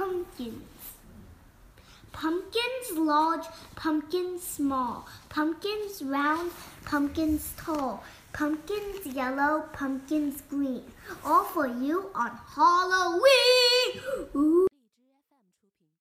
pumpkins. Pumpkins large, pumpkins small, pumpkins round, pumpkins tall, pumpkins yellow, pumpkins green, all for you on Halloween!